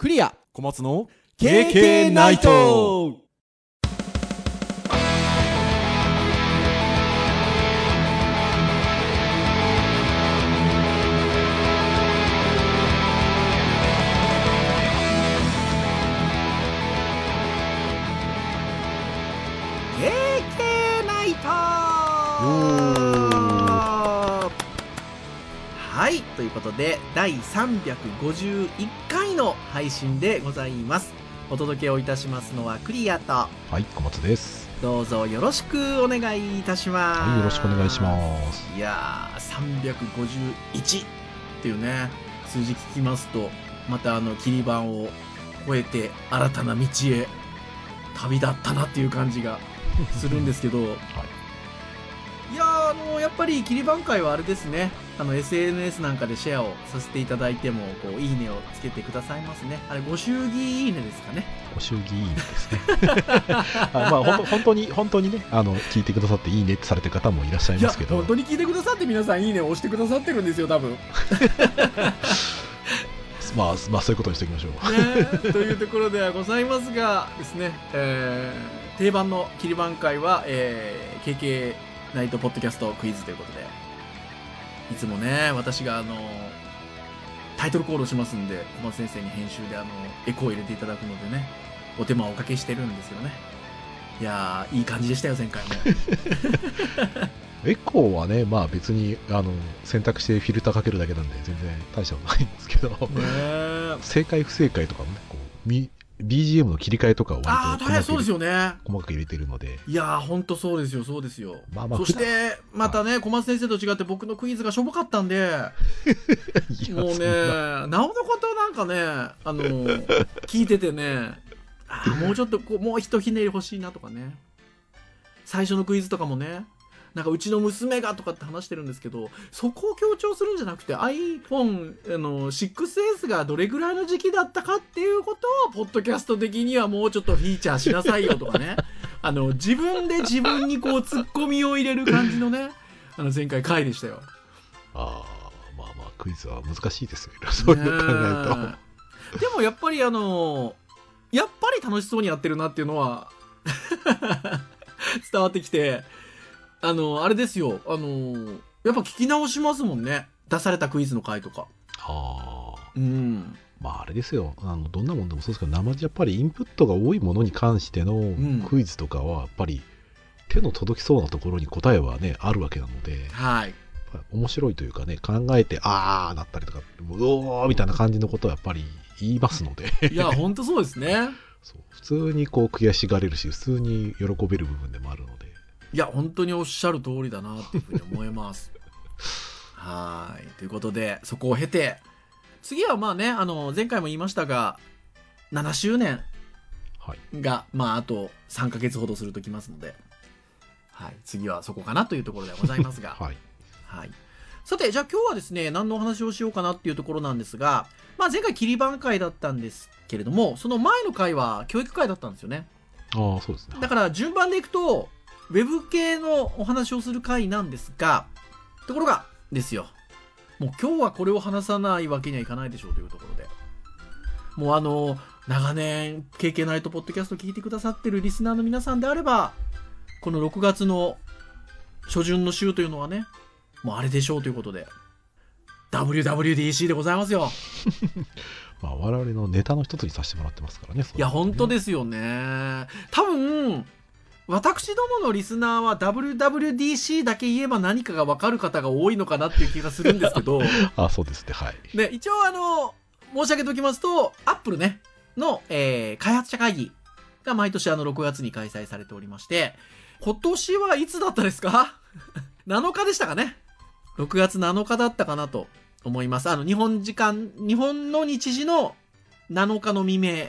クリア。小松の KK ナイト。ナイト。はい。ということで第351回の配信でございます。お届けをいたしますのはクリアと。はい、小松です。どうぞよろしくお願いいたします。はい、よろしくお願いします。いやー351っていうね数字聞きますとまたあの切り板を越えて新たな道へ旅立ったなっていう感じが するんですけど、い、やーあのやっぱり切り板会はあれですねあの SNS なんかでシェアをさせていただいてもこういいねをつけてくださいますね。あれご祝儀いいねですかね。ご祝儀いいねですね。あまあ、ほんと本当に、本当にね、あの、聞いてくださっていいねってされてる方もいらっしゃいますけど。本、当に聞いてくださって皆さんいいねを押してくださってるんですよ多分。まあ、まあ、そういうことにしておきましょう。ね、というところではございますがですね、えー定番の切り番会は、えー KK ナイトポッドキャストクイズということでいつもね私があのタイトルコールをしますんで小松先生に編集であのエコーを入れていただくのでねお手間をおかけしてるんですよね。いやーいい感じでしたよ前回も。エコーはね、まあ別に、あの、選択してフィルターかけるだけなんで、全然大したことないんですけど、正解不正解とかもね、こう、み BGM の切り替えとかをああ大変そうですよね。細かく入れてるので、いやー、ほんとそうですよ、そうですよ。まあまあそして、またね、小松先生と違って僕のクイズがしょぼかったんで、もうね、な。なおのことなんかね、あの、聞いててね、あーもうちょっとこう、もうひとひねり欲しいなとかね。最初のクイズとかもね、なんかうちの娘がとかって話してるんですけど、そこを強調するんじゃなくて iPhone あの 6S がどれぐらいの時期だったかっていうことを、ポッドキャスト的にはもうちょっとフィーチャーしなさいよとかね。あの、自分で自分にこうツッコミを入れる感じのね、あの前回回でしたよ。ああ、まあまあ、クイズは難しいですよ、そういうの考えると。でもやっぱりあのやっぱり楽しそうにやってるなっていうのは 伝わってきてあのあれですよ。あのやっぱ聞き直しますもんね。出されたクイズの回とか。ああ。うん。まああれですよ。あのどんなもんでもそうですけど生地やっぱりインプットが多いものに関してのん。クイズとかはやっぱり手の届きそうなところに答えはねあるわけなのではい。面白いというかね考えてああだったりとかうおーみたいな感じのことはやっぱり言いますので。いやほんとそうですね。そう。普通にこう悔しがれるし普通に喜べる部分でもあるのでいや本当におっしゃる通りだなっていうふうに思います。はい。ということでそこを経て次はまあねあの前回も言いましたが7周年はい。が、まあ、あと3ヶ月ほどするときますので、はい、次はそこかなというところではございますが、はい。はい。さて、じゃあ今日はですね、何のお話をしようかなっていうところなんですが、まあ前回切り番会だったんですけれども、その前の回は教育会だったんですよね。ああそうですね。だから順番でいくと、ウェブ系のお話をする回なんですが、ところがですよ、もう今日はこれを話さないわけにはいかないでしょうというところで、もうあの、長年、KK ナイトポッドキャスト聞いてくださってるリスナーの皆さんであれば、この6月の初旬の週というのはね、もうあれでしょうということで、WWDC でございますよ。まあ我々のネタの一つにさせてもらってますからねいや、本当でですよね。多分、私どものリスナーは WWDC だけ言えば何かが分かる方が多いのかなっていう気がするんですけど、あそうですねはいね、一応あの、申し上げておきますと、アップルね、の、えー開発者会議が毎年あの6月に開催されておりまして、今年はいつだったですか ?7 日でしたかね ?6 月7日だったかなと思います。あの、日本時間、日本の日時の7日の未明。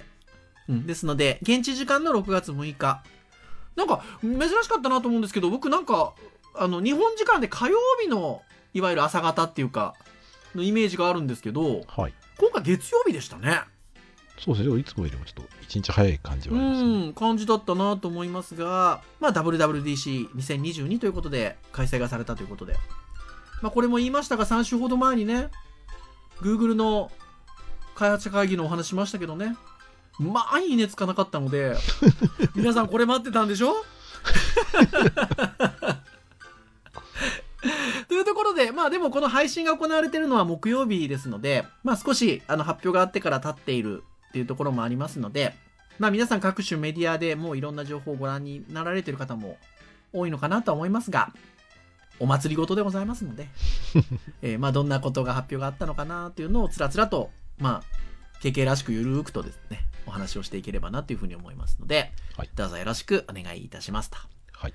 うん、ですので、現地時間の6月6日。なんか、珍しかったなと思うんですけど、僕なんか、あの、日本時間で火曜日の、いわゆる朝方っていうか、のイメージがあるんですけど、はい今回月曜日でしたね。そうですねいつもよりもちょっと一日早い感じうはありますねん、感じだったなと思いますが、まあ、WWDC2022 ということで開催がされたということで、まあ、これも言いましたが、3週ほど前にね、Google の開発者会議のお話しましたけどね。まあ、いいねつかなかったので、皆さんこれ待ってたんでしょ？というところで、まあでもこの配信が行われているのは木曜日ですので、まあ少しあの発表があってから経っているっていうところもありますので、まあ皆さん各種メディアでもういろんな情報をご覧になられている方も多いのかなとは思いますが、お祭りごとでございますので、えーまあどんなことが発表があったのかなっていうのをつらつらと、まあ、KK らしくゆるーくとですね、お話をしていければなというふうに思いますので、はいどうぞよろしくお願いいたしますと。はい。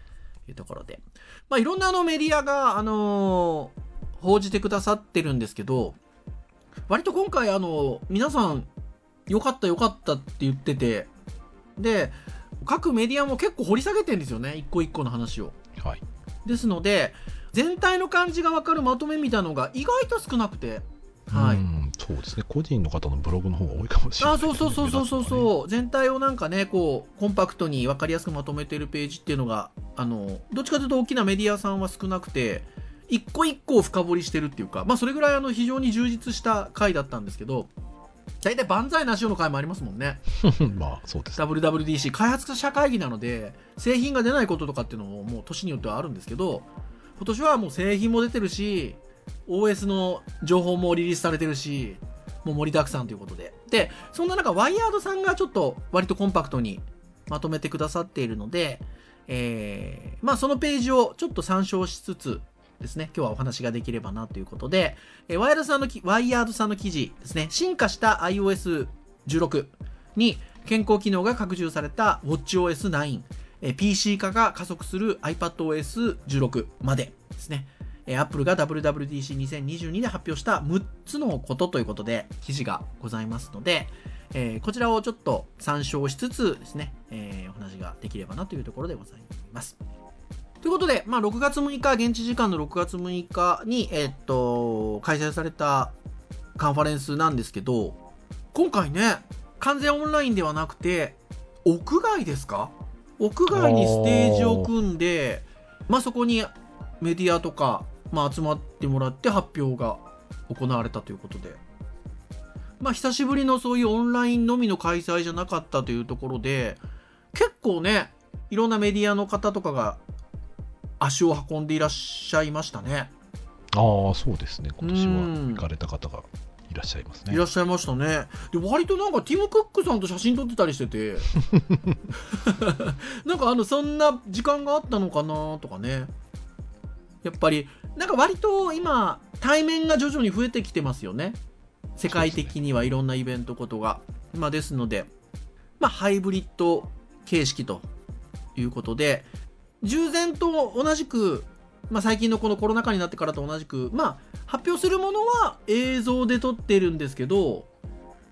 いうところで。まあ、いろんなあのメディアが、あのー報じてくださってるんですけど、割と今回あの、皆さん、良かった良かったって言ってて、で、各メディアも結構掘り下げてるんですよね、一個一個の話を。はい。ですので、全体の感じがわかるまとめみたいなのが意外と少なくて、はい。うん、そうですね。個人の方のブログの方が多いかもしれないあそうそうそうそうそうう。そう、全体をなんかねこうコンパクトに分かりやすくまとめてるページっていうのがあのどっちかというと大きなメディアさんは少なくて一個一個を深掘りしてるっていうかまあそれぐらいあの非常に充実した回だったんですけど大体万歳なしよの回もありますもんね まあ、そうですね。WWDC 開発者会議なので製品が出ないこととかっていうのももう年によってはあるんですけど今年はもう製品も出てるし OS の情報もリリースされてるしもう盛りだくさんということで。でそんな中ワイヤードさんがちょっと割とコンパクトにまとめてくださっているので、えーまあそのページをちょっと参照しつつですね、今日はお話ができればなということで、えーワイヤードさんのきワイヤードさんの記事ですね、進化した iOS16 に健康機能が拡充された WatchOS9、えー PC 化が加速する iPadOS16 までですね、えー Apple が WWDC2022 で発表した6つのことということで記事がございますので、えーこちらをちょっと参照しつつですね、えーお話ができればなというところでございます。ということで、まあ、6月6日、現地時間の6月6日に、えーっと、開催されたカンファレンスなんですけど、今回ね、完全オンラインではなくて、屋外ですか？屋外にステージを組んで、まあ、そこにメディアとか、まあ、集まってもらって発表が行われたということで、まあ、久しぶりのそういうオンラインのみの開催じゃなかったというところで、結構ね、いろんなメディアの方とかが足を運んでいらっしゃいましたね。ああ、そうですね。今年うんは行かれた方がいらっしゃいますね。いらっしゃいましたね。で、割となんかティム・クックさんと写真撮ってたりしてて、なんかあの、そんな時間があったのかなとかね。やっぱり、なんか割と今、対面が徐々に増えてきてますよね。世界的にはいろんなイベントことが。まあですので、まあハイブリッド形式ということで、従前と同じく、まあ最近のこのコロナ禍になってからと同じく、まあ発表するものは映像で撮ってるんですけど、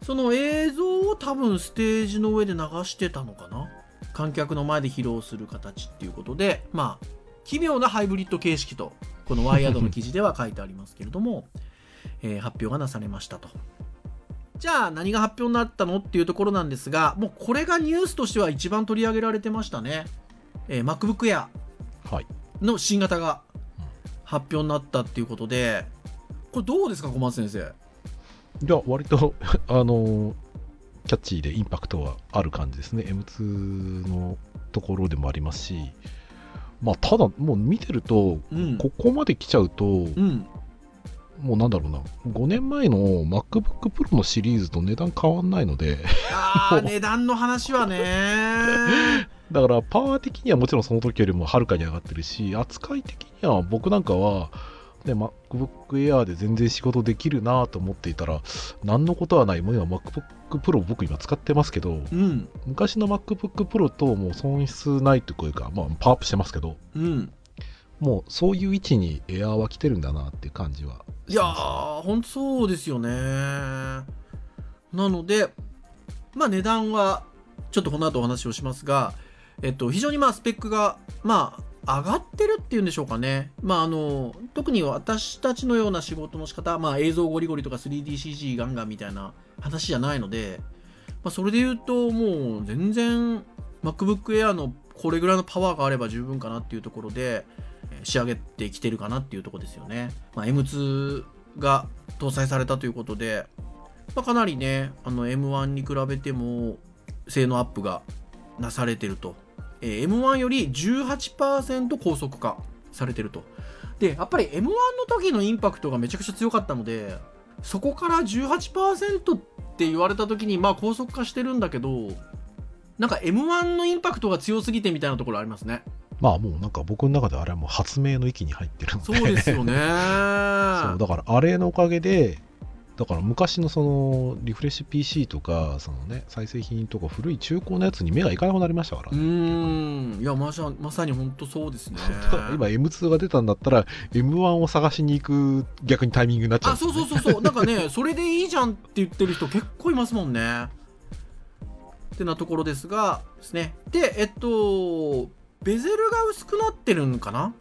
その映像を多分ステージの上で流してたのかな観客の前で披露する形っていうことで、まあ、奇妙なハイブリッド形式と、このワイヤードの記事では書いてありますけれども、えー発表がなされましたと。じゃあ何が発表になったのっていうところなんですが、もうこれがニュースとしては一番取り上げられてましたね。えー MacBook Air はい。の新型が発表になったっていうことで、これどうですか、小松先生？いや、割と、あの、キャッチーでインパクトはある感じですね。M2 のところでもありますし、まあ、ただ、もう見てると、うん。ここまで来ちゃうと、うん。もうなんだろうな、5年前の MacBook Pro のシリーズと値段変わんないので、値段の話はね。だからパワー的にはもちろんその時よりもはるかに上がってるし、扱い的には僕なんかは、ね、MacBook Air で全然仕事できるなと思っていたら、何のことはない、もう今 MacBook Pro 僕今使ってますけど、うん。昔の MacBook Pro ともう損失ないというか、まあパワーアップしてますけど、うん。もうそういう位置に Air は来てるんだなっていう感じはしいやー、ほんとそうですよね。なので、まあ値段は、ちょっとこの後お話をしますが、えっと、非常にまあスペックが、まあ、上がってるっていうんでしょうかね。まああの、特に私たちのような仕事の仕方、まあ映像ゴリゴリとか 3DCG ガンガンみたいな話じゃないので、まあそれで言うともう全然 MacBook Air のこれぐらいのパワーがあれば十分かなっていうところで、仕上げてきてるかなっていうとこですよね。まあ、M2 が搭載されたということで、まあ、かなりねあの M1 に比べても性能アップがなされてると、えー M1 より18%高速化されてると。でやっぱり M1 の時のインパクトがめちゃくちゃ強かったのでそこから18%って言われた時にまあ高速化してるんだけどなんか M1 のインパクトが強すぎてみたいなところありますね。まあもうなんか僕の中であれはもう発明の域に入ってるので。そうですよね。そうだからあれのおかげでだから昔のそのリフレッシュ PC とかそのね再生品とか古い中古のやつに目がいかなくなりましたからうね、ーん。いやまさまさに本当そうですね。今 M2 が出たんだったら M1 を探しに行く逆にタイミングになっちゃう。んあそうそうそうそう。なんかね それでいいじゃんって言ってる人結構いますもんね。ってなところですがですね。でえっとベゼルが薄くなってるんかな？ああ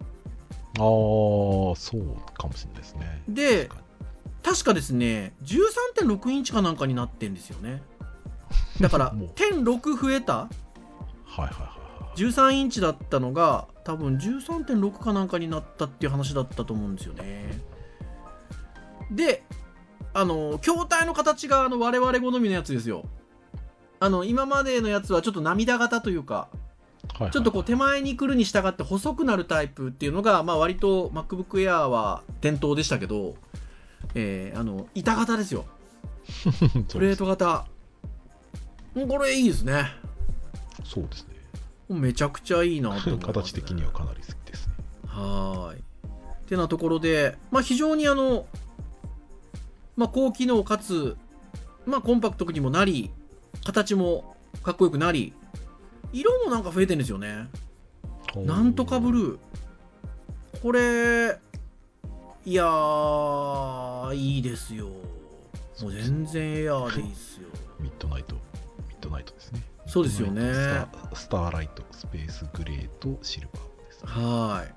そうかもしれないですね。で確かですね13.6インチかなんかになってんですよね。だから もう。1.6増えた？はいはいはいはい。13インチだったのが多分13.6かなんかになったっていう話だったと思うんですよね。であの筐体の形があの我々好みのやつですよ。あの今までのやつはちょっと涙型というかはいはい。ちょっとこう手前に来るに従って細くなるタイプっていうのが、まあ、割と MacBook Air は伝統でしたけど、えーあの板型ですよ。プレート型。これいいですね。そうですね。めちゃくちゃいいなとね、形的にはかなり好きですね。はーい。ってなところで、まあ、非常にあの、まあ、高機能かつ、まあ、コンパクトにもなり、形もかっこよくなり、色もなんか増えてるんですよね。なんとかブルー。これ、いやー、いいですよ。もう全然エアーでいいっすよ。ミッドナイトミッドナイトですねそうですよね。スタースターライトスペースグレーとシルバーですねはーい。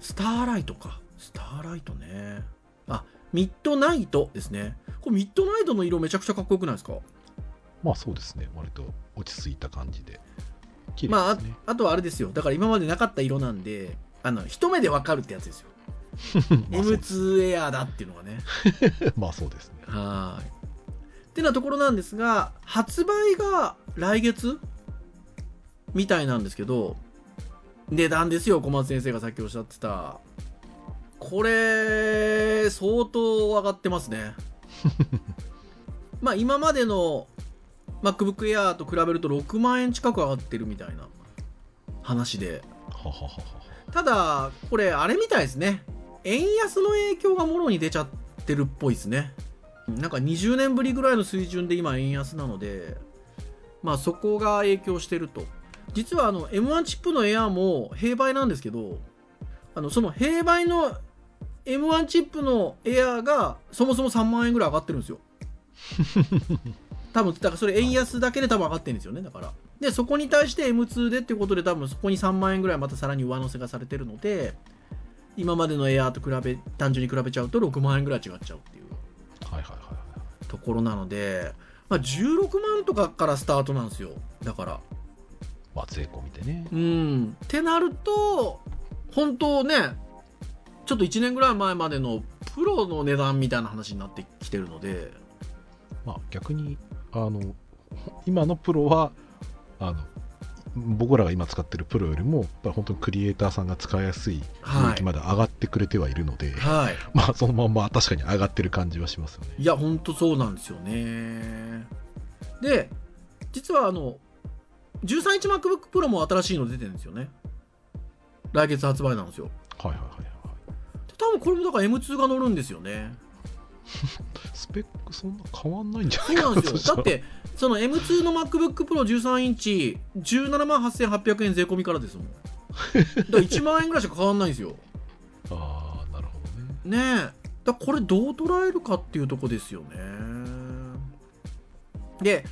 スターライトか。スターライトね。あ、ミッドナイトですね。これミッドナイトの色めちゃくちゃかっこよくないですか？まあそうですね割と落ち着いた感じでですね、あ、あとはあれですよ。だから今までなかった色なんで、あの、一目でわかるってやつですよ。まあそうです M2 エアーだっていうのがね。まあそうですねはーい。ってなところなんですが、発売が来月みたいなんですけど、値段ですよ、小松先生がさっきおっしゃってた。これ、相当上がってますね。まあ今までの MacBook Air と比べると6万円近く上がってるみたいな話で。ただ、これあれみたいですね。円安の影響がもろに出ちゃってるっぽいですね。なんか20年ぶりぐらいの水準で今円安なので、まあそこが影響してると。実はあの M1 チップのエアも併売なんですけど、あのその併売の M1 チップのエアがそもそも3万円ぐらい上がってるんですよ。多分、だからそれ円安だけで多分上がってるんですよね、だから。で、そこに対して M2 でっていうことで多分そこに3万円ぐらいまたさらに上乗せがされてるので、今までのエアーと比べ、単純に比べちゃうと6万円ぐらい違っちゃうっていうところなので、まあ、16万とかからスタートなんですよ。だから。まあ税込みでねうん。ってなると、本当ね、ちょっと1年ぐらい前までのプロの値段みたいな話になってきてるので、まあ逆にあの今のプロはあの僕らが今使ってるプロよりも本当にクリエイターさんが使いやすい領域まで上がってくれてはいるので、はい。まあそのまんま確かに上がってる感じはしますよねいや、ほんとそうなんですよね。で、実はあの、13インチ MacBook Pro も新しいの出てるんですよね。来月発売なんですよ。はいはいはいはい多分これもだから M2 が乗るんですよね。スペックそんな変わんないんじゃなそういかなんですよ。だって、その M2 の MacBook Pro 13インチ、17万8800円税込みからですもん。だから1万円ぐらいしか変わんないんですよ。ああなるほどねねえ。だこれどう捉えるかっていうとこですよね。で、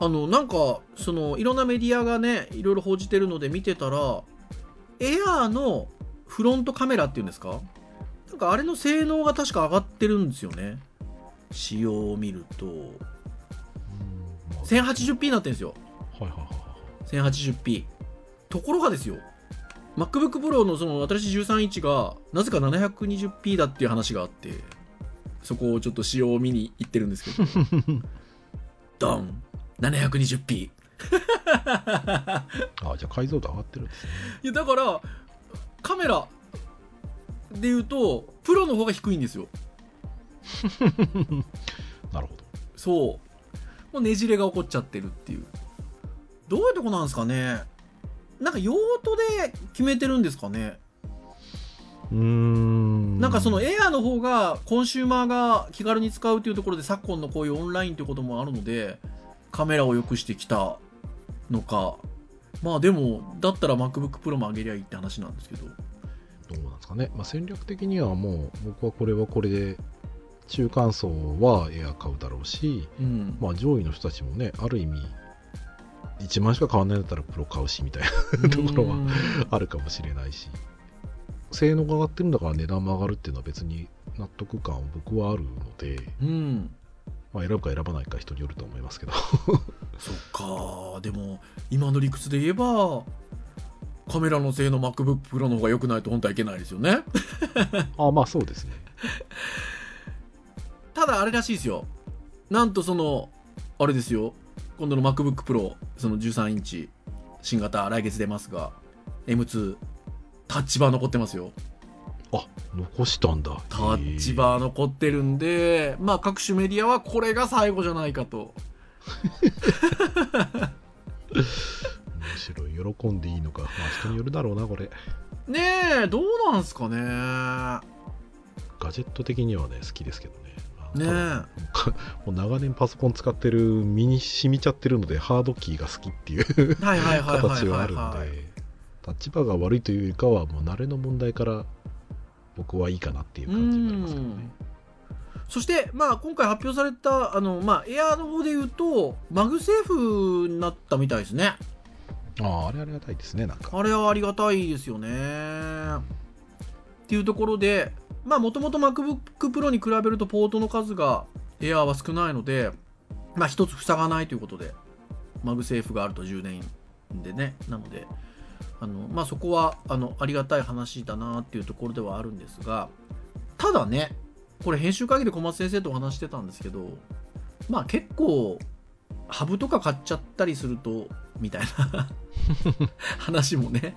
あの、なんか、その、いろんなメディアがね、いろいろ報じてるので見てたら、エアーのフロントカメラっていうんですか？なんかあれの性能が確か上がってるんですよね。仕様を見ると、うんまあ 1080p になってるんですよ。はいはいはいはい。1080p。ところがですよ、MacBook Pro のその新しい13インチが、なぜか 720p だっていう話があって、そこをちょっと仕様を見に行ってるんですけど。ドン。720p あじゃあ解像度上がってるんですね。いやだからカメラで言うとプロの方が低いんですよ。なるほど。そう。もうねじれが起こっちゃってるっていう。どういうとこなんですかね。なんか用途で決めてるんですかね。うーん。なんかそのエアーの方がコンシューマーが気軽に使うというところで昨今のこういうオンラインということもあるのでカメラを良くしてきたのか。まあでもだったら MacBook Pro も上げりゃいいって話なんですけどどうなんですかね、まあ、戦略的にはもう僕はこれはこれで中間層はエア買うだろうし、うん。まあ、上位の人たちもねある意味1万しか買わないんだったらプロ買うしみたいなところはあるかもしれないし。性能が上がってるんだから値段も上がるっていうのは別に納得感は僕はあるので、うん。まあ、選ぶか選ばないか人によると思いますけど。そっかでも今の理屈で言えばカメラの性能 MacBook Pro の方が良くないと本当はいけないですよね。あまあそうですね。ただあれらしいですよ。なんとそのあれですよ。今度の MacBook Pro その13インチ新型来月出ますが M2 タッチバー残ってますよ。あ残したんだ。タッチバー残ってるんでまあ各種メディアはこれが最後じゃないかと。む しろ喜んでいいのか。まあ人によるだろうなこれ。ねえどうなんすかね。ガジェット的にはね好きですけどね。あねもう長年パソコン使ってる身に染みちゃってるのでハードキーが好きっていう形はあるんで Touch Bar が悪いというよりかはもう慣れの問題から僕はいいかなっていう感じになりますけどね。そして、まあ、今回発表された、あの、まあ、エアーの方で言うと、 MagSafe になったみたいですね。あああれありがたいですねなんかあれはありがたいですよね。っていうところで、まあ、もともと MacBook Pro に比べるとポートの数がエアーは少ないので、まあ、一つ塞がないということで、 MagSafe があると充電でね。なので、あの、まあ、そこは、あの、ありがたい話だなっていうところではあるんですが、ただね、これ編集会議で小松先生とお話してたんですけど、まあ結構、ハブとか買っちゃったりすると、みたいな。話もね、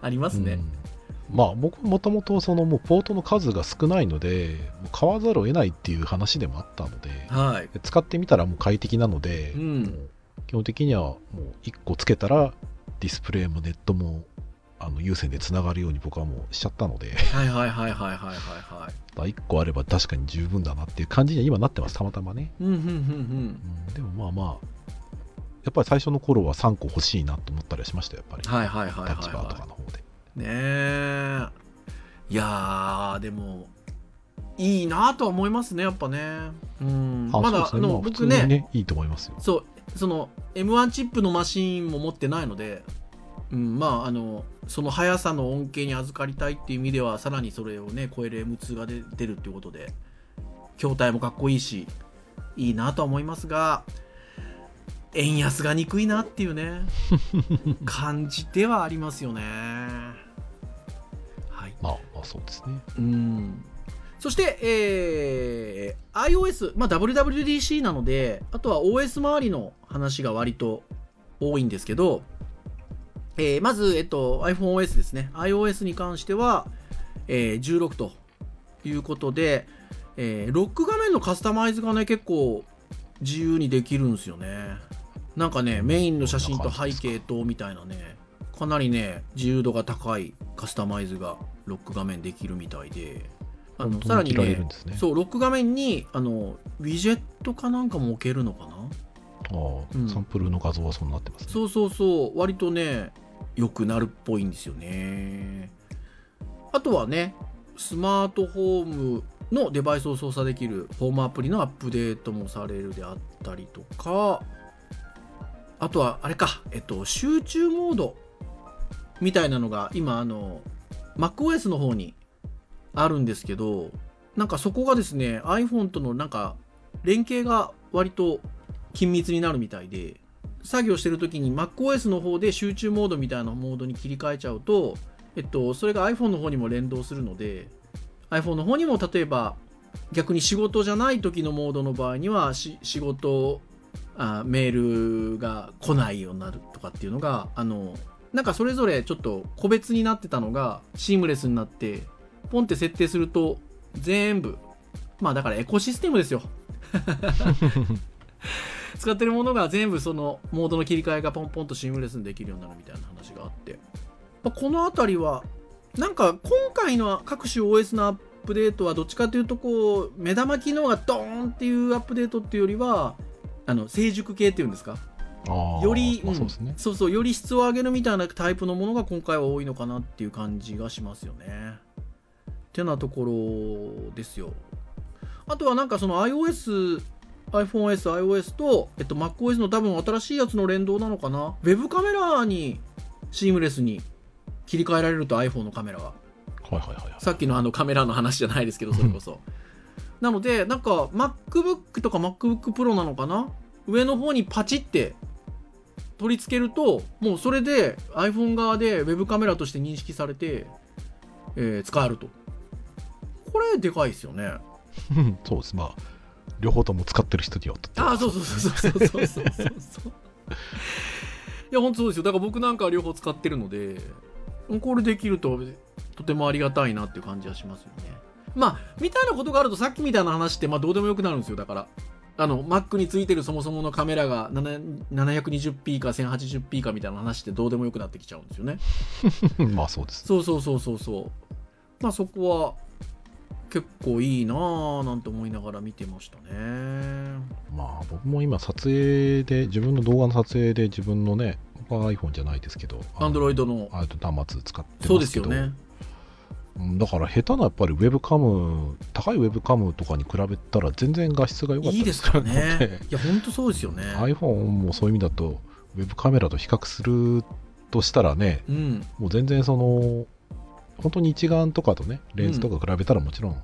ありますね。うん。まあ僕もともとそのもうポートの数が少ないので買わざるを得ないっていう話でもあったのではい。で使ってみたらもう快適なので、うん。基本的にはもう1個つけたらディスプレイもネットもあの有線でつながるように僕はもうしちゃったので。はいはいはいはいはいはいはい。1個あれば確かに十分だなっていう感じには今なってますたまたまね、うんうんうん。うん、でもまあまあやっぱり最初の頃は3個欲しいなと思ったりはしましたよやっぱり、うん。はいはいはいはい、タッチバーとかはの方でい。ねえ。いやー、でも、いいなとは思いますね、やっぱね。うん。まだ、あの、僕ねにねいいと思いますよそう、その M1 チップのマシーンも持ってないので、うん、まあ、あの、その速さの恩恵に預かりたいっていう意味では、さらにそれをね、超える M2 が出出るっていうことで、筐体もかっこいいし、いいなとは思いますが、円安が憎いなっていうね、感じではありますよね。はい。まあまあそうですねうんそして、えー iOS、まあ、WWDC なので、あとは OS 周りの話が割と多いんですけど、えーまず、えっと、iPhoneOS ですね。iOS に関しては、えー16ということで、えーロック画面のカスタマイズがね、結構自由にできるんですよね。なんかね、メインの写真と背景とみたいなね、かなりね、自由度が高いカスタマイズがロック画面できるみたいで、あのさらにねね。そう、ロック画面にあのウィジェットかなんかも置けるのかな？ああ、うん。サンプルの画像はそうなってますね。そうそうそう、割とね、良くなるっぽいんですよね。あとはね、スマートフォームのデバイスを操作できるホームアプリのアップデートもされるであったりとか、あとはあれか、えっと、集中モードみたいなのが今、あの、MacOS の方にあるんですけど、なんかそこがですね、iPhone とのなんか連携が割と緊密になるみたいで、作業してる時に MacOS の方で集中モードみたいなモードに切り替えちゃうと、えっと、それが iPhone の方にも連動するので、iPhone の方にも例えば逆に仕事じゃない時のモードの場合には仕事あメールが来ないようになるとかっていうのがあのなんかそれぞれちょっと個別になってたのがシームレスになってポンって設定すると全部まあだからエコシステムですよ。使ってるものが全部そのモードの切り替えがポンポンとシームレスにできるようになるみたいな話があって、まあこの辺りはなんか今回の各種 OS のアップデートはどっちかというとこう目玉機能がドーンっていうアップデートっていうよりはあの成熟系っていうんですか？より、まあ、そうそうそうより質を上げるみたいなタイプのものが今回は多いのかなっていう感じがしますよね。ってなところですよ。あとはなんかその iOS、iPhoneOS、iOS と、えっと、MacOS の多分新しいやつの連動なのかな？ウェブカメラにシームレスに切り替えられると iPhone のカメラが。はいはいはいはいさっきのあのカメラの話じゃないですけど、それこそ。なので、なんか MacBook とか MacBook Pro なのかな？上の方にパチって取り付けると、もうそれで iPhone 側でウェブカメラとして認識されて、えー使えると。これでかいですよね。う んそうですまあ両方とも使ってる人によってああ、そうそうそうそうそうそうそうそう。いや、本当そうですよ。だから僕なんかは両方使ってるので、これできるととてもありがたいなっていう感じはしますよね。まあ、みたいなことがあるとさっきみたいな話って、まあどうでもよくなるんですよ。だから。あの、Mac についてるそもそものカメラが7 720p か 1080p かみたいな話ってどうでもよくなってきちゃうんですよね。まあそうですそうそうそうそうそう。まあそこは結構いいなぁなんて思いながら見てましたね。まあ僕も今撮影で自分の動画の撮影で自分のね僕は iPhone じゃないですけどアンドロイドの。あと端末使ってますけどそうですよね。うんだから下手なやっぱりウェブカム高いウェブカムとかに比べたら全然画質が良かったいいですからね。いや、本当そうですよね。iPhone もそういう意味だとウェブカメラと比較するとしたらねうん。もう全然その本当に一眼とかとねレンズとか比べたらもちろん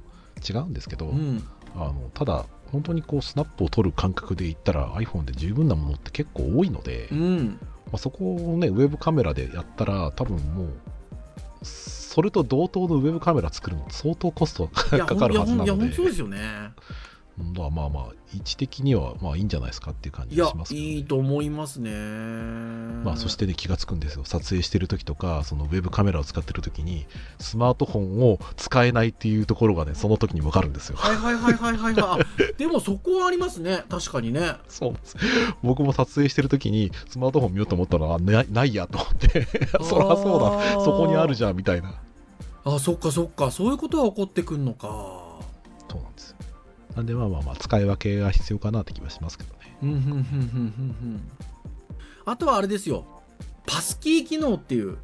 違うんですけど、うん。あのただ本当にこうスナップを撮る感覚で言ったら iPhone で十分なものって結構多いので、まうん。あ、そこをねウェブカメラでやったら多分もうそれと同等のウェブカメラ作るの相当コスト、がかかるはずないや、ので本当ですよね。うんだからまあまあ位置的にはまあいいんじゃないですかっていう感じがしま、すけどねいいと思いますね。まあ、そしてね気がつくんですよ撮影してる時とかそのウェブカメラを使ってる時にスマートフォンを使えないっていうところがねその時に分かるんですよはいはいはいはいはいはい。あでもそこはありますね。確かにね。そう僕も撮影してる時にスマートフォン見ようと思ったらあなないやと思ってそりゃそうだそこにあるじゃんみたいなあ、そっかそっか。そういうことが起こってくんのか。なんでまあまあまあ使い分けが必要かなって気はしますけどねうん、ふんふんふんふん。あとはあれですよ。パスキー機能っていう。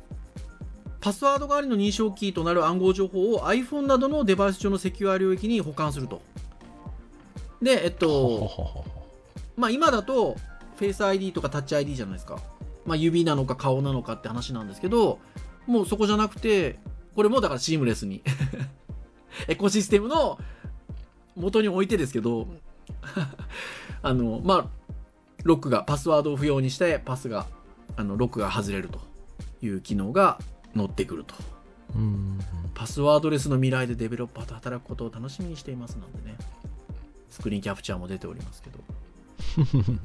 パスワード代わりの認証キーとなる暗号情報を iPhone などのデバイス上のセキュア領域に保管すると。で、えっと、まあ今だと、フェイス ID とかタッチ ID じゃないですか。まあ指なのか顔なのかって話なんですけど、もうそこじゃなくて、これもだからシームレスに。エコシステムの元に置いてですけど、あの、まあ、ロックが、パスワードを不要にして、パスが、あの、ロックが外れるという機能が乗ってくると。うんパスワードレスの未来でデベロッパーと働くことを楽しみにしていますなんでね。スクリーンキャプチャーも出ておりますけど。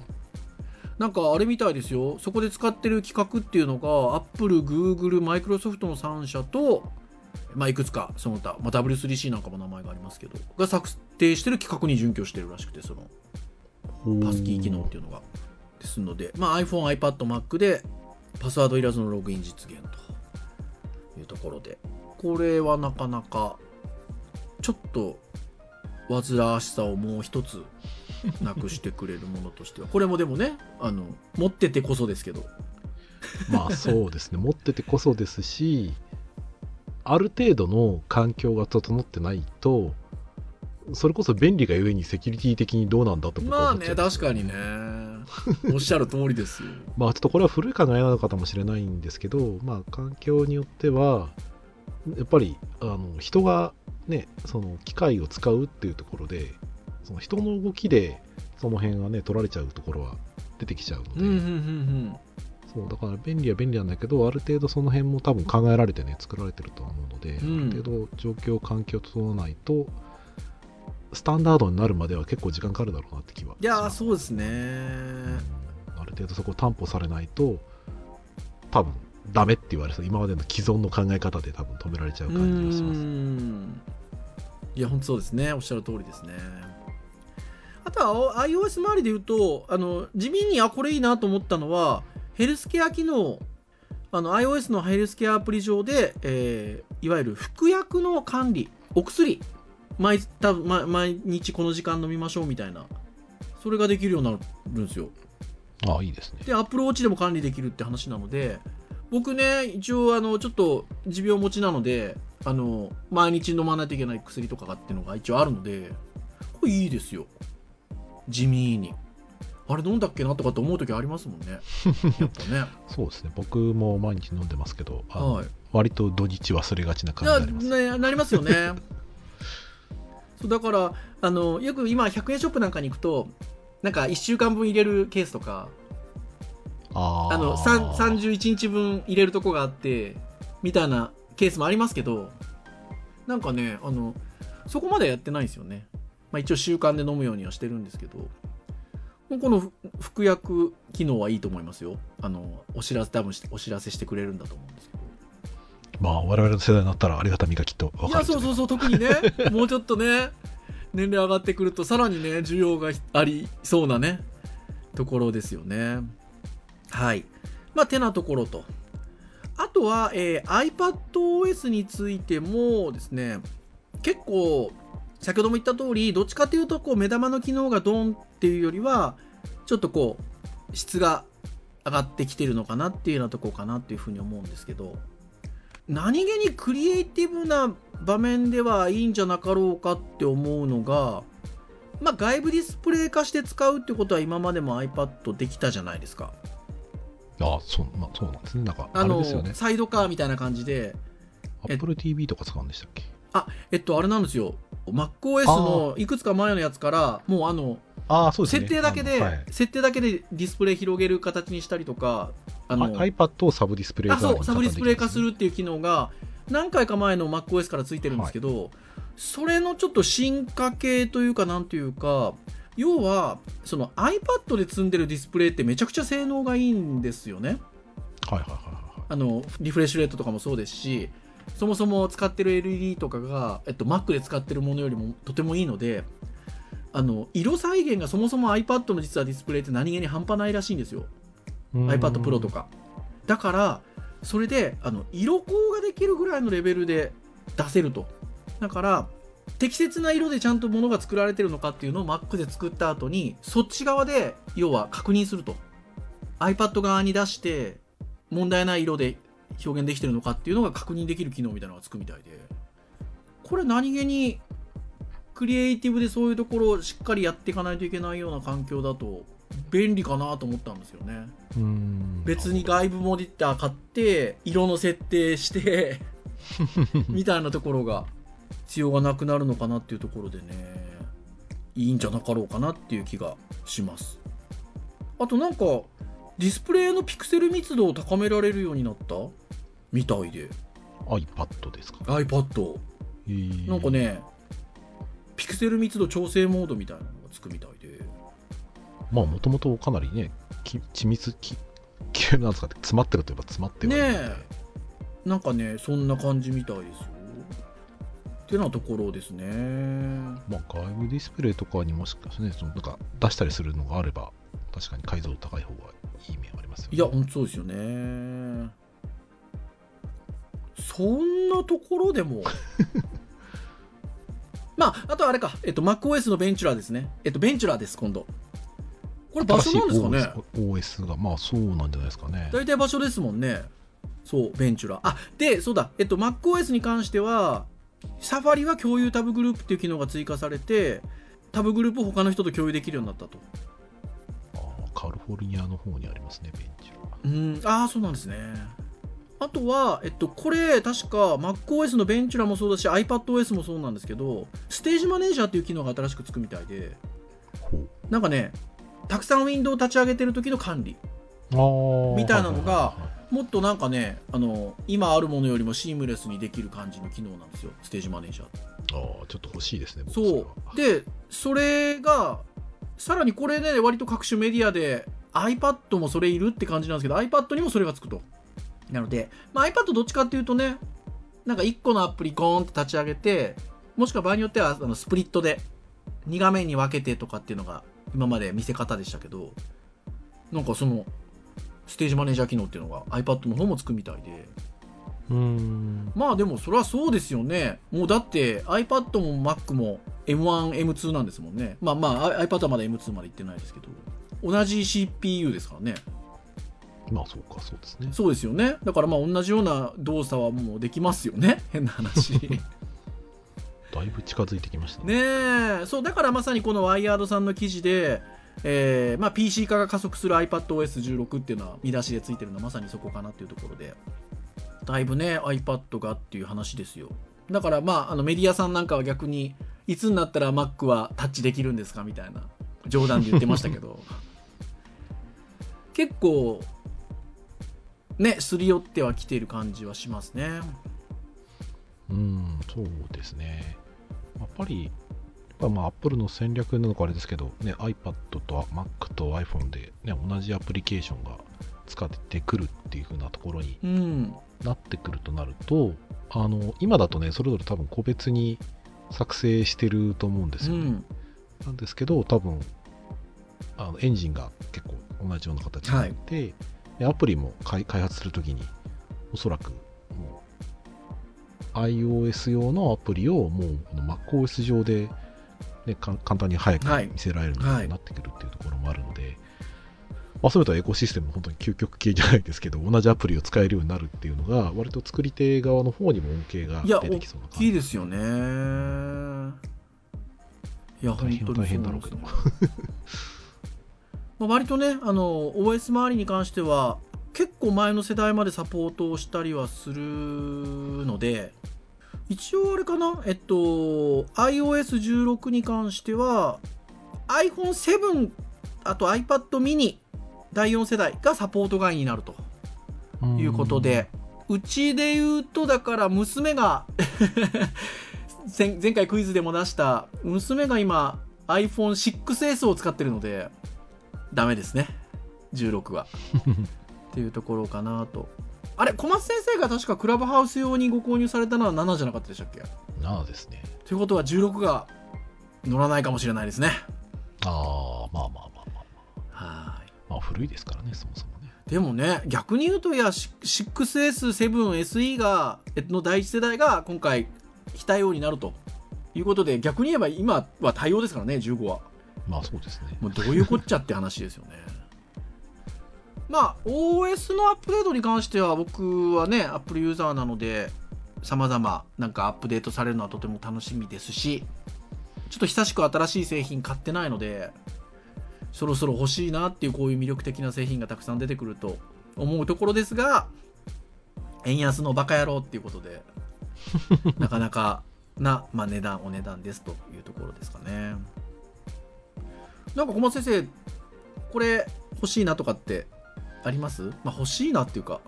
なんかあれみたいですよ。そこで使ってる企画っていうのが、Apple、Google、Microsoft の3社と、まあ、いくつかその他、まあ、W3C なんかも名前がありますけど、が策定してる企画に準拠してるらしくて、そのパスキー機能っていうのが。ですので、まあ、iPhone、iPad、Mac でパスワードいらずのログイン実現というところで、これはなかなかちょっと煩わしさをもう一つ なくしてくれるものとしては。これもでもねあの持っててこそですけど。まあそうですね。持っててこそですしある程度の環境が整ってないとそれこそ便利がゆえにセキュリティ的にどうなんだと僕まあね確かにね。おっしゃる通りですよ。まあちょっとこれは古い考えなのかもしれないんですけどまあ環境によってはやっぱりあの人がねその機械を使うっていうところでその人の動きでその辺がね取られちゃうところは出てきちゃうので、うんうんうんそうだから便利は便利なんだけどある程度その辺も多分考えられてね作られてるとは思うので、うん。ある程度状況環境を整わないとスタンダードになるまでは結構時間かかるだろうなって気はいやそうですね。ある程度そこを担保されないと多分ダメって言われそう。今までの既存の考え方で多分止められちゃうう感じがします。ん。いや本当そうですね。おっしゃる通りですね。あとは iOS 周りで言うとあの地味にあこれいいなと思ったのはヘルスケア機能あの iOS のヘルスケアアプリ上で、えーいわゆる服薬の管理お薬毎多分毎毎日この時間飲みましょうみたいなそれができるようになるんですよああいいですねで、アップルウォッチでも管理できるって話なので、僕ね、一応、あの、ちょっと持病持ちなので、あの、毎日飲まないといけない薬とかっていうのが一応あるので、これいいですよ。地味に。あれ飲んだっけなとかって思う時ありますもんね。やっぱね。そうですね僕も毎日飲んでますけどはい。割と土日忘れがちない感や、じになりますね、なりますよね。そうだから、あの、よく今、100円ショップなんかに行くと、なんか1週間分入れるケースとか、あーあのさん31日分入れるとこがあってみたいなケースもありますけどなんかねあのそこまでやってないんですよね、まあ、一応習慣で飲むようにはしてるんですけどこのふ服薬機能はいいと思いますよ。あのお知らせ多分しお知らせしてくれるんだと思うんですけど。まあ我々の世代になったらありがたみがきっと分いかるいやそうそうそう特にね。もうちょっとね年齢上がってくるとさらにね需要がありそうなねところですよね。はい。まあてなところと。あとは、えー iPadOS についてもですね結構先ほども言った通りどっちかというとこう目玉の機能がドンっていうよりはちょっとこう質が上がってきてるのかなっていうようなところかなっていうふうに思うんですけど何気にクリエイティブな場面ではいいんじゃなかろうかって思うのが、まあ、外部ディスプレイ化して使うってことは今までも iPad できたじゃないですか。あそう,、まあ、そうなんですねなんかあれあのですよねサイドカーみたいな感じで、え Apple TV とか使うんでしたっけ？あ、えっと、あれなんですよ。MacOS のいくつか前のやつから、もうあの、ああそうですね。設定だけで、はい。設定だけでディスプレイ広げる形にしたりとか、あの、あ iPad をサブディスプレイあそうサブディスプレイ化するるっていう機能が何回か前の MacOS からついてるんですけど、それのちょっと進化系というかなんというか要はその iPad で積んでるディスプレイってめちゃくちゃ性能がいいんですよね。はいはいはいはい。あのリフレッシュレートとかもそうですしそもそも使ってる LED とかが、えっと、Mac で使ってるものよりもとてもいいのであの色再現がそもそも iPad の実はディスプレイって何気に半端ないらしいんですよ。iPad Pro とか。だからそれであの色光ができるぐらいのレベルで出せると。だから適切な色でちゃんと物が作られてるのかっていうのを Mac で作った後にそっち側で要は確認すると。iPad 側に出して問題ない色で表現できてるのかっていうのが確認できる機能みたいなのがつくみたいで。これ何気にクリエイティブでそういうところをしっかりやっていかないといけないような環境だと便利かなと思ったんですよね。別に外部モニター買って色の設定して みたいなところが必要がなくなるのかなっていうところでねいいんじゃなかろうかなっていう気がします。あとなんかディスプレイのピクセル密度を高められるようになった？みたいで。iPad ですか？iPad え。ーなんかねピクセル密度調整モードみたいなのがつくみたいで。まあもともとかなりねき緻密ききなんですかね詰まってるといえば詰まってるねえ。なんかねそんな感じみたいですよってなところですね。まあ、外部ディスプレイとかにもしかしてね、そのなんか出したりするのがあれば、確かに解像度高い方がいい面ありますよね。いや本当そうですよね。そんなところでも。まああとあれか、えっと、MacOS の Ventura ですね。えっと Ventura です今度。これ場所なんですかね。OS, OS が、まあそうなんじゃないですかね。大体場所ですもんね。そう Ventura あでそうだ。えっと MacOS に関しては Safari は共有タブグループっていう機能が追加されてタブグループを他の人と共有できるようになったと。あーカリフォルニアの方にありますね、ベンチは。うん。ああそうなんですね。あとは、えっと、これ確か MacOS のベンチュラもそうだし iPadOS もそうなんですけどステージマネージャーっていう機能が新しくつくみたいで。なんかねたくさんウィンドウを立ち上げてる時の管理。みたいなのがもっとなんかねあの今あるものよりもシームレスにできる感じの機能なんですよ。ステージマネージャーああちょっと欲しいですね僕そう。でそれがさらにこれね割と各種メディアで iPad もそれいるって感じなんですけど iPad にもそれがつくと。なので、まあ、iPad どっちかっていうとねなんか1個のアプリコーンって立ち上げてもしくは場合によってはあのスプリットで2画面に分けてとかっていうのが今まで見せ方でしたけどなんかそのステージマネージャー機能っていうのが iPad の方もつくみたいでうーんまあでもそれはそうですよね。もうだって iPad も Mac も M1、M2 なんですもんね。まあまあ iPad はまだ M2 まで行ってないですけど。同じ CPU ですからね。まあそうかそうですねそうですよね。だからまあ同じような動作はもうできますよね。変な話。だいぶ近づいてきましたねえ。そう、だからまさにこのワイヤードさんの記事で、えーまあ、PC 化が加速する iPadOS16 っていうのは見出しでついてるのはまさにそこかなっていうところで。だいぶね iPad がっていう話ですよ。だからまああのメディアさんなんかは逆にいつになったら Mac はタッチできるんですかみたいな冗談で言ってましたけど。結構ねすり寄ってはきている感じはしますね。うんそうですね。やっぱりまあ Apple の戦略なのかあれですけど、ね、iPad と Mac と iPhone で、ね、同じアプリケーションが使ってくるっていう風なところにうん。なってくるとなるとあの今だとねそれぞれ多分個別に作成してると思うんですよね、うん。なんですけど多分あのエンジンが結構同じような形になって、でアプリも開開発するときにおそらくもう iOS 用のアプリをもうこの MacOS 上で、ね、か簡単に早くはい。見せられるようになってくるっていうところもあるので、まあ、そういうとエコシステムも本当に究極系じゃないですけど同じアプリを使えるようになるっていうのが割と作り手側の方にも恩恵が出てきそうな大感じ。きいですよね。いや大変は大変だろうけど。まあ割とねあの OS 周りに関しては結構前の世代までサポートをしたりはするので一応あれかな？えっと iOS16 に関しては iPhone7 あと iPad mini 第4世代がサポート外になるということで、うちで言うと、だから娘が 前、前回クイズでも出した、娘が今 iPhone6S を使ってるので、ダメですね。16は。っていうところかなと。あれ、小松先生が確かクラブハウス用にご購入されたのは7じゃなかったでしたっけ？なあですねということは16が乗らないかもしれないですね。ああまあまあまあまあはい。まあ古いですからねそもそもねでもね、逆に言うと、いや、6S、7、SE が、えの第一世代が今回、非対応になるということで、逆に言えば今は対応ですからね、15は。まあそうですねもうどういうこっちゃって話ですよね。まあ、OS のアップデートに関しては、僕はね、Apple ユーザーなので、様々なんかアップデートされるのはとても楽しみですし、ちょっと久しく新しい製品買ってないので、そろそろ欲しいなっていうこういう魅力的な製品がたくさん出てくると思うところですが、円安のバカ野郎っていうことで、なかなかな、まあ、値段、お値段ですというところですかね。なんか小松先生、これ欲しいなとかってあります？まあ欲しいなっていうか、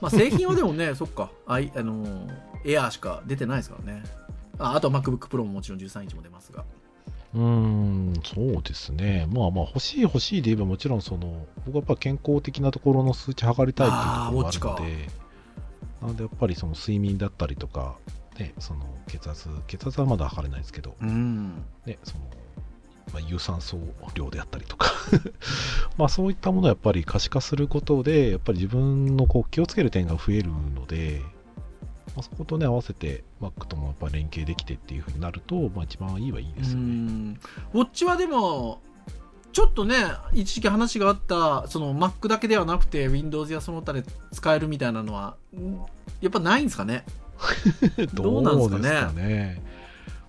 まあ製品はでもね、そっか、あいあのーエアーしか出てないですからね。ああとは MacBook Pro ももちろん13インチも出ますが。うーんそうですね。まあまあ欲しい欲しいで言えばもちろんその僕はやっぱ健康的なところの数値測りたいっていうところがあるので。なのでやっぱりその睡眠だったりとかねその血圧血圧はまだ測れないですけど。うん。ねそのまあ、有酸素量であったりとか まあそういったものをやっぱり可視化することでやっぱり自分のこう気をつける点が増えるので、まあ、そことね合わせて Mac ともやっぱり連携できてっていうふうになると、まあ、一番いいはいいですようね。んウォッチはでも、ちょっとね、一時期話があった、その Mac だけではなくて Windows やその他で使えるみたいなのは、んやっぱないんですかね？どうなんですかね？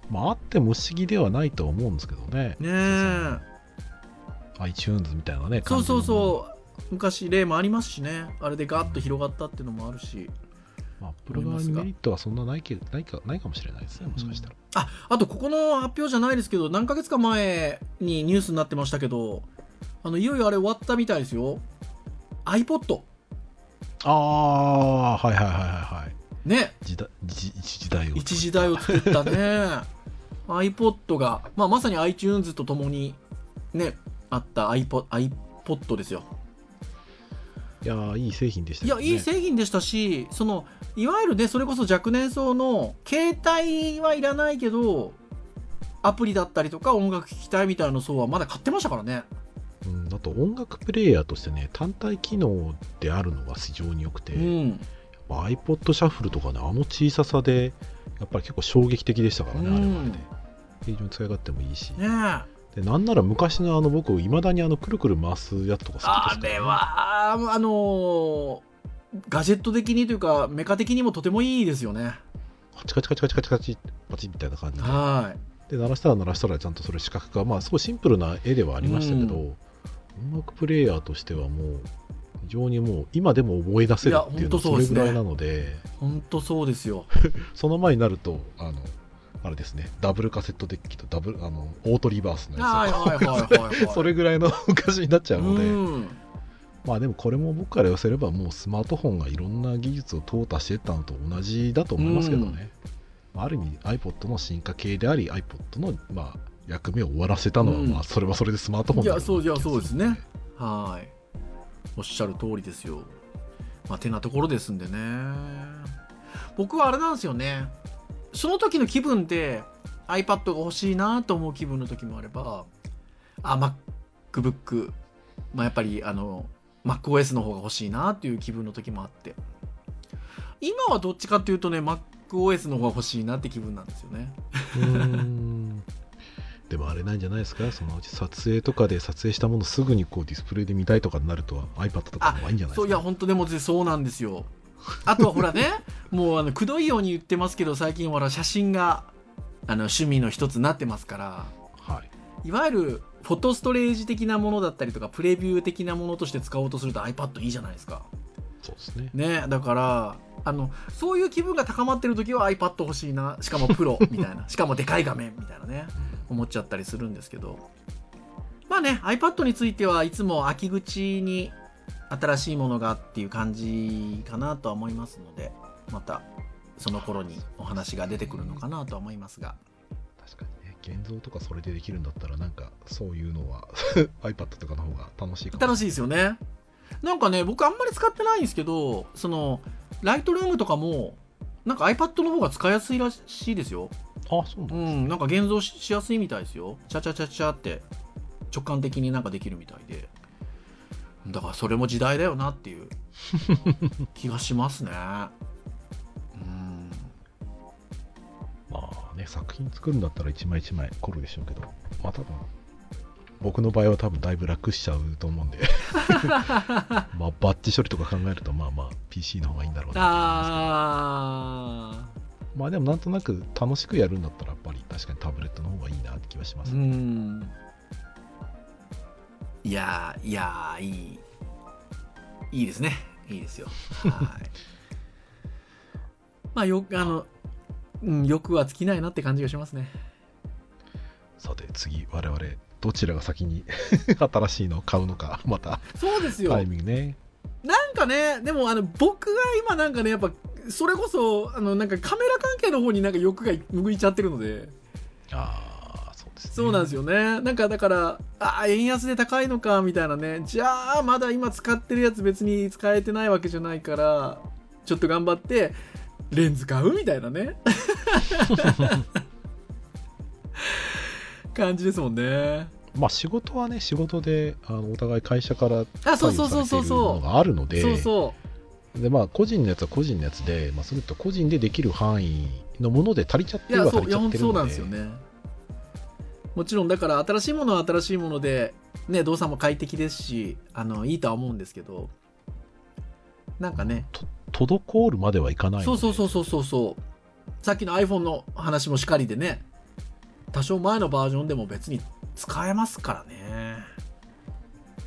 まああっても不思議ではないとは思うんですけどね。ねえ。iTunes みたいなね。そうそうう。そう。昔例もありますしね。あれでガーッと広がったっていうのもあるし。まあ、プロ側にメリットはそんなないけないかないかもしれないですね、もしかしたら。あ、あとここの発表じゃないですけど、何ヶ月か前にニュースになってましたけど、あの、いよいよあれ終わったみたいですよ。iPod。ああはいはいはいはいはいね時代時時代を一時代を作ったね iPod が、まあ、まさに iTunes とともにねあった iPod, iPod ですよ。いやーいい製品でしたね。やいい製品でしたしそのいわゆるねそれこそ若年層の携帯はいらないけどアプリだったりとか音楽聴きたいみたいな層はまだ買ってましたからね。うん、あと音楽プレイヤーとしてね単体機能であるのが非常に良くて、うん。まあ iPod シャッフルとかねあの小ささでやっぱり結構衝撃的でしたからね、うんあれはあれで非常に使い勝手もいいし、ねでなんなら昔のあの僕いまだにあのくるくる回すやつとか好きですか、ね、あれはあのーガジェット的にというかメカ的にもとてもいいですよねカチカチカチカチカチカチパチみたいな感じではで鳴らしたら鳴らしたらちゃんとそれ視覚化まあすごいシンプルな絵ではありましたけど、う音楽プレイヤーとしてはもう非常にもう今でも覚え出せるっていうのはそれぐらいなので本当そうですよその前になるとあのあれですね。ダブルカセットデッキとダブルあのオートリバースのやつ。それぐらいの 昔になっちゃうので、うん。まあでもこれも僕から寄せればもうスマートフォンがいろんな技術を淘汰していったのと同じだと思いますけどね、まあある意味 iPod の進化系であり iPod のまあ役目を終わらせたのは、うん。まあそれはそれでスマートフォンだろいやそういやそうですね。はい。おっしゃる通りですよ。まあてなところですんでね。僕はあれなんですよねその時の気分で iPad が欲しいなと思う気分の時もあればあ MacBook まあやっぱりあの MacOS の方が欲しいなっていう気分の時もあって。今はどっちかっていうとね MacOS の方が欲しいなって気分なんですよね。でもあれなんじゃないですか？そのうち撮影とかで撮影したものすぐにこうディスプレイで見たいとかになると iPad とかの方がいいんじゃないですか？そういや本当でもそうなんですよあとはほらねもうあのくどいように言ってますけど最近ほら写真があの趣味の一つになってますから。はい。いわゆるフォトストレージ的なものだったりとかプレビュー的なものとして使おうとすると iPad いいじゃないですか。そうですね。ねだからあのそういう気分が高まってる時は iPad 欲しいなしかもプロ みたいな。しかもでかい画面みたいなね思っちゃったりするんですけど。まあね iPad についてはいつも秋口に新しいものがっていう感じかなとは思いますのでまたその頃にお話が出てくるのかなとは思いますが。確かにね現像とかそれでできるんだったらなんかそういうのは iPad とかの方が楽しいかも楽しいですよね。なんかね僕あんまり使ってないんですけどそのライトルームとかもなんか iPad の方が使いやすいらしいですよ。あそうなんうですんなんか現像ししやすいみたいですよ。チャチャチャチャって直感的になんかできるみたいでだからそれも時代だよなっていう。気がしますね。うん。まあね作品作るんだったら一枚一枚凝るでしょうけどまあ多分僕の場合は多分だいぶ楽しちゃうと思うんで。まあバッチ処理とか考えるとまあまあ PC の方がいいんだろうなと思います。けどあまあでもなんとなく楽しくやるんだったらやっぱり確かにタブレットの方がいいなって気はします、んいやーいやーいい。いいですね。いいですよ。はい。まあよあのうん欲は尽きないなって感じがしますね。さて次我々どちらが先に 新しいのを買うのかまたそうですよ。タイミングね。なんかね、でもあの僕が今なんかね、やっぱそれこそあのなんかカメラ関係の方になんか欲が向いちゃってるので、ああですねそうなんですよね。なんかだから、ああ、円安で高いのかみたいなね、じゃあまだ今使ってるやつ別に使えてないわけじゃないから、ちょっと頑張ってレンズ買うみたいなね。感じですもんね。まあ仕事はね仕事であのお互い会社からあ、そうそうそうそうのそがあるのう。でそうそでまあ個人のやつは個人のやつで、まあ、それと個人でできる範囲のもので足りちゃっう。いや、そう、てるは足いや、本当そうりちゃってるのでなんですよね。もちろんだから新しいものは新しいもので、ね、動作も快適ですし、あの、いいとは思うんですけど、なんかね、と滞るまではいかないそうそうそうそうそうそう。さっきの iPhone の話もしかりでね、多少前のバージョンでも別に使えますからね。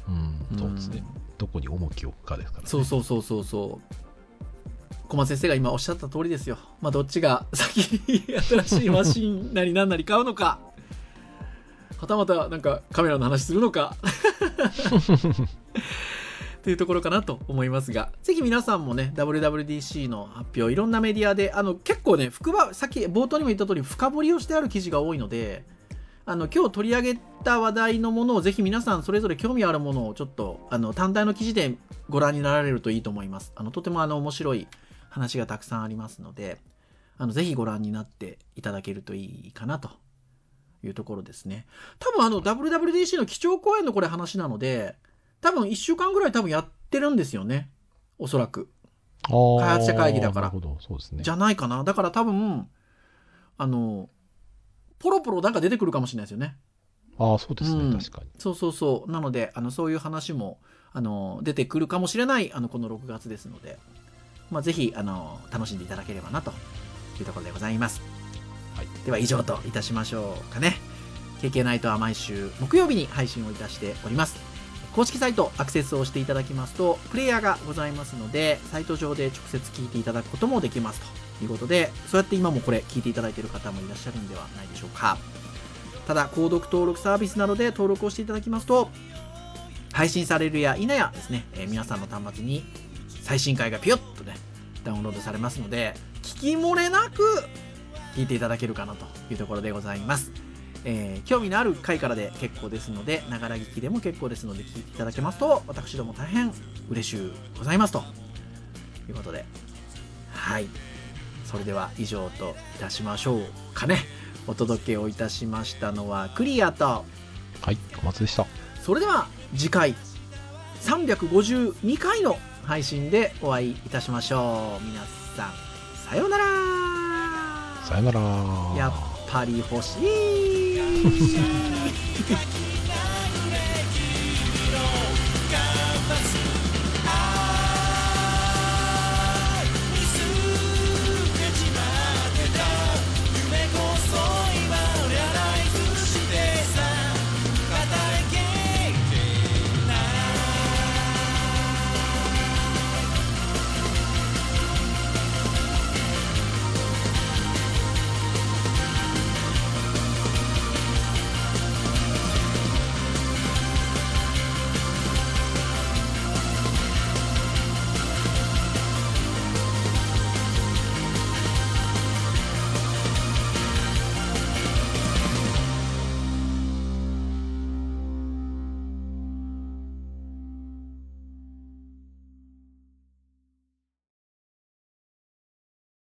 うんそうですねどこに重きを置くかですからねそうそうそうそうそう。小松先生が今おっしゃった通りですよ。まあ、どっちが先に新しいマシンなり何なり買うのか、はたまたなんかカメラの話するのか。というところかなと思いますが、ぜひ皆さんもね、WWDC の発表、いろんなメディアで、あの、結構ね、福場、さっき冒頭にも言った通り、深掘りをしてある記事が多いので、あの、今日取り上げた話題のものをぜひ皆さんそれぞれ興味あるものをちょっと、あの、単体の記事でご覧になられるといいと思います。あの、とてもあの、面白い話がたくさんありますので、あの、ぜひご覧になっていただけるといいかなというところですね。多分あの、WWDC の基調講演のこれ話なので、多分1週間ぐらい多分やってるんですよね。おそらく。開開発者会議だからなるほど、そうですね。じゃないかな。だから多分、あの、ポロポロなんか出てくるかもしれないですよね。ああ、そうですね、うん確かに。そうそうそう。なので、あの、そういう話も、あの、出てくるかもしれない、あの、この6月ですので、まあ、ぜひ、あの、楽しんでいただければな、というところでございます。では、以上といたしましょうかね。KK ナイトは毎週木曜日に配信をいたしております。公式サイトアクセスをしていただきますと、プレイヤーがございますので、サイト上で直接聞いていただくこともできますということで、そうやって今もこれ聞いていただいている方もいらっしゃるんではないでしょうか。ただ、購読登録サービスなどで登録をしていただきますと、配信されるや否やですね、えー皆さんの端末に最新回がピュッとね、ダウンロードされますので、聞き漏れなく聞いていただけるかなというところでございます。えー興味のある回からで結構ですので、ながら聞きでも結構ですので、聞いていただけますと、私ども大変嬉しゅうございますということで、はい。それでは以上といたしましょうかね。お届けをいたしましたのはクリアと、はい、小松でした。それでは次回352回の配信でお会いいたしましょう。皆さん、さようならさよなら。やっぱり欲しい